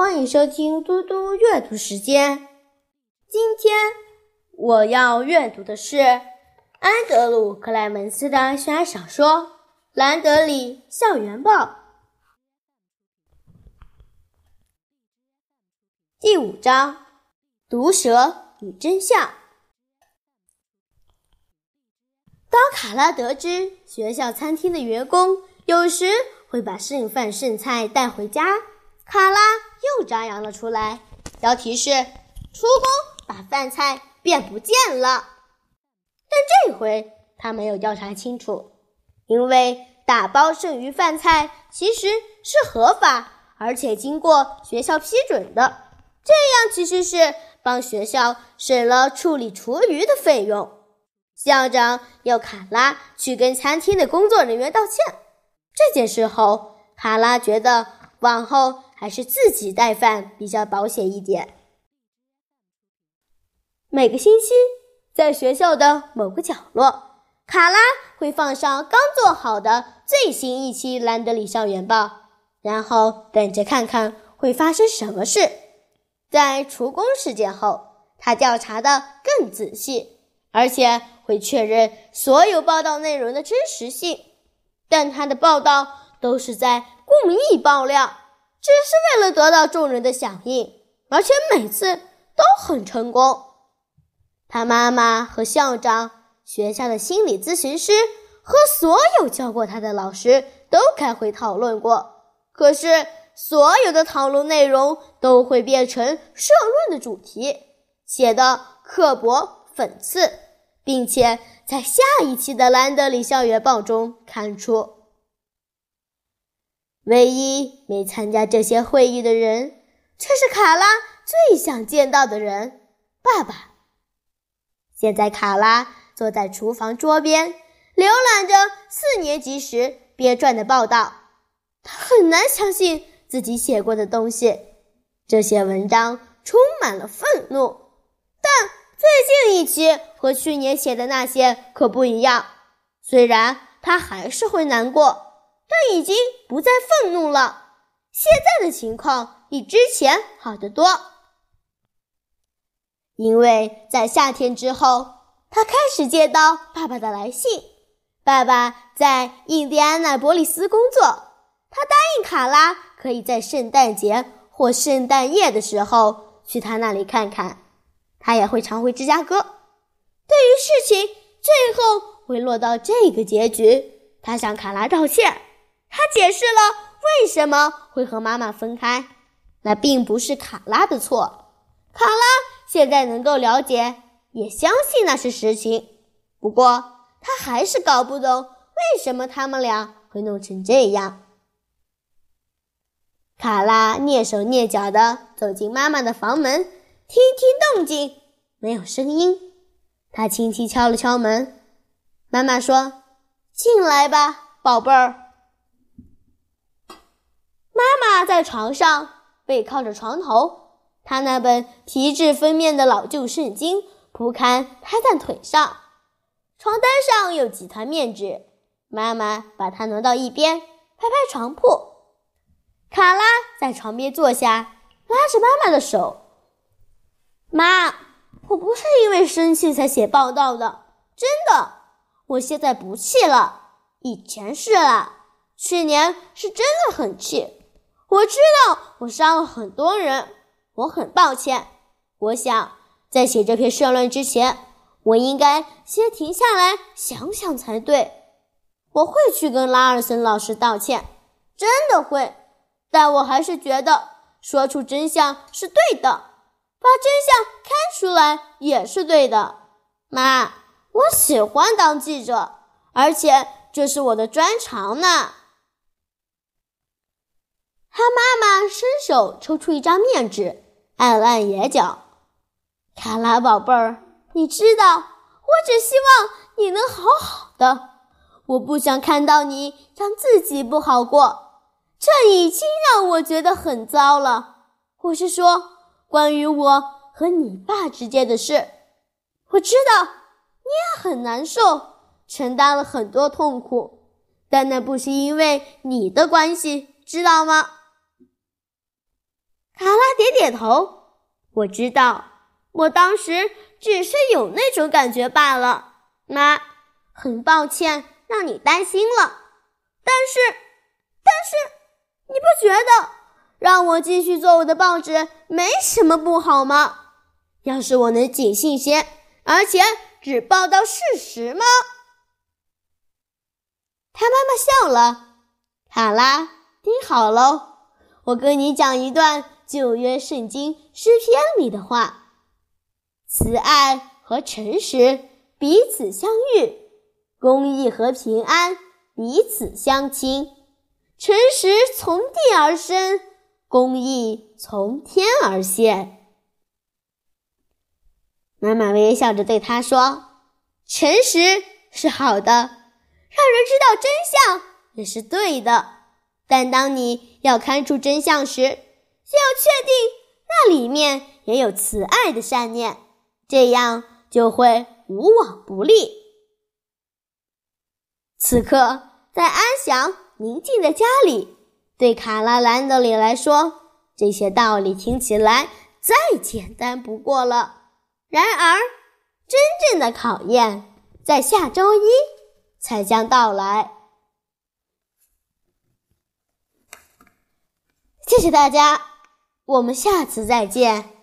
欢迎收听嘟嘟阅读时间。今天我要阅读的是安德鲁·克莱门斯的悬疑小说《兰德里校园报》第五章《毒蛇与真相》。当卡拉得知学校餐厅的员工有时会把剩饭剩菜带回家，卡拉又张扬了出来，标题是“出工把饭菜变不见了”。但这回他没有调查清楚，因为打包剩余饭菜其实是合法而且经过学校批准的，这样其实是帮学校省了处理厨余的费用。校长要卡拉去跟餐厅的工作人员道歉。这件事后，卡拉觉得往后还是自己带饭比较保险一点。每个星期，在学校的某个角落，卡拉会放上刚做好的最新一期《兰德里校园报》，然后等着看看会发生什么事。在厨工事件后，他调查的更仔细。而且会确认所有报道内容的真实性，但他的报道都是在故意爆料，只是为了得到众人的响应，而且每次都很成功。他妈妈和校长、学校的心理咨询师和所有教过他的老师都开会讨论过，可是所有的讨论内容都会变成社论的主题，写的刻薄。讽刺，并且在下一期的《兰德里校园报》中刊出。唯一没参加这些会议的人，却是卡拉最想见到的人——爸爸。现在，卡拉坐在厨房桌边，浏览着四年级时编撰的报道。他很难相信自己写过的东西，这些文章充满了愤怒，但……最近一期和去年写的那些可不一样，虽然他还是会难过，他已经不再愤怒了。现在的情况比之前好得多，因为在夏天之后，他开始接到爸爸的来信。爸爸在印第安纳波利斯工作，他答应卡拉可以在圣诞节或圣诞夜的时候去他那里看看。他也会常回芝加哥。对于事情最后会落到这个结局，他向卡拉道歉。他解释了为什么会和妈妈分开，那并不是卡拉的错。卡拉现在能够了解，也相信那是实情。不过，他还是搞不懂为什么他们俩会弄成这样。卡拉蹑手蹑脚地走进妈妈的房门。听听动静，没有声音。他轻轻敲了敲门。妈妈说：“进来吧，宝贝儿。”在床上背靠着床头，他那本皮质封面的老旧圣经铺开摊在腿上，床单上有几团面纸。妈妈把它挪到一边，拍拍床铺。卡拉在床边坐下，拉着妈妈的手。妈，我不是因为生气才写报道的，真的。我现在不气了，以前是了。去年是真的很气。我知道我伤了很多人，我很抱歉。我想在写这篇社论之前，我应该先停下来想想才对。我会去跟拉尔森老师道歉，真的会。但我还是觉得说出真相是对的。把真相看出来也是对的，妈，我喜欢当记者，而且这是我的专长呢。他妈妈伸手抽出一张面纸，按了按眼角。卡拉宝贝儿，你知道，我只希望你能好好的，我不想看到你让自己不好过，这已经让我觉得很糟了。我是说。关于我和你爸之间的事，我知道你也很难受，承担了很多痛苦，但那不是因为你的关系，知道吗？卡拉点点头。我知道，我当时只是有那种感觉罢了。妈，很抱歉让你担心了。但是，但是，你不觉得让我继续做我的报纸没什么不好吗？要是我能谨慎些，而且只报道事实吗？他妈妈笑了。卡拉，听好喽，我跟你讲一段旧约圣经诗篇里的话：慈爱和诚实彼此相遇，公义和平安彼此相亲。诚实从地而生，公义从天而现。妈妈微笑着对他说：“诚实是好的，让人知道真相也是对的。但当你要看出真相时，就要确定那里面也有慈爱的善念，这样就会无往不利。”此刻，在安详宁静的家里，对卡拉兰德里来说，这些道理听起来再简单不过了。然而，真正的考验在下周一才将到来。谢谢大家，我们下次再见。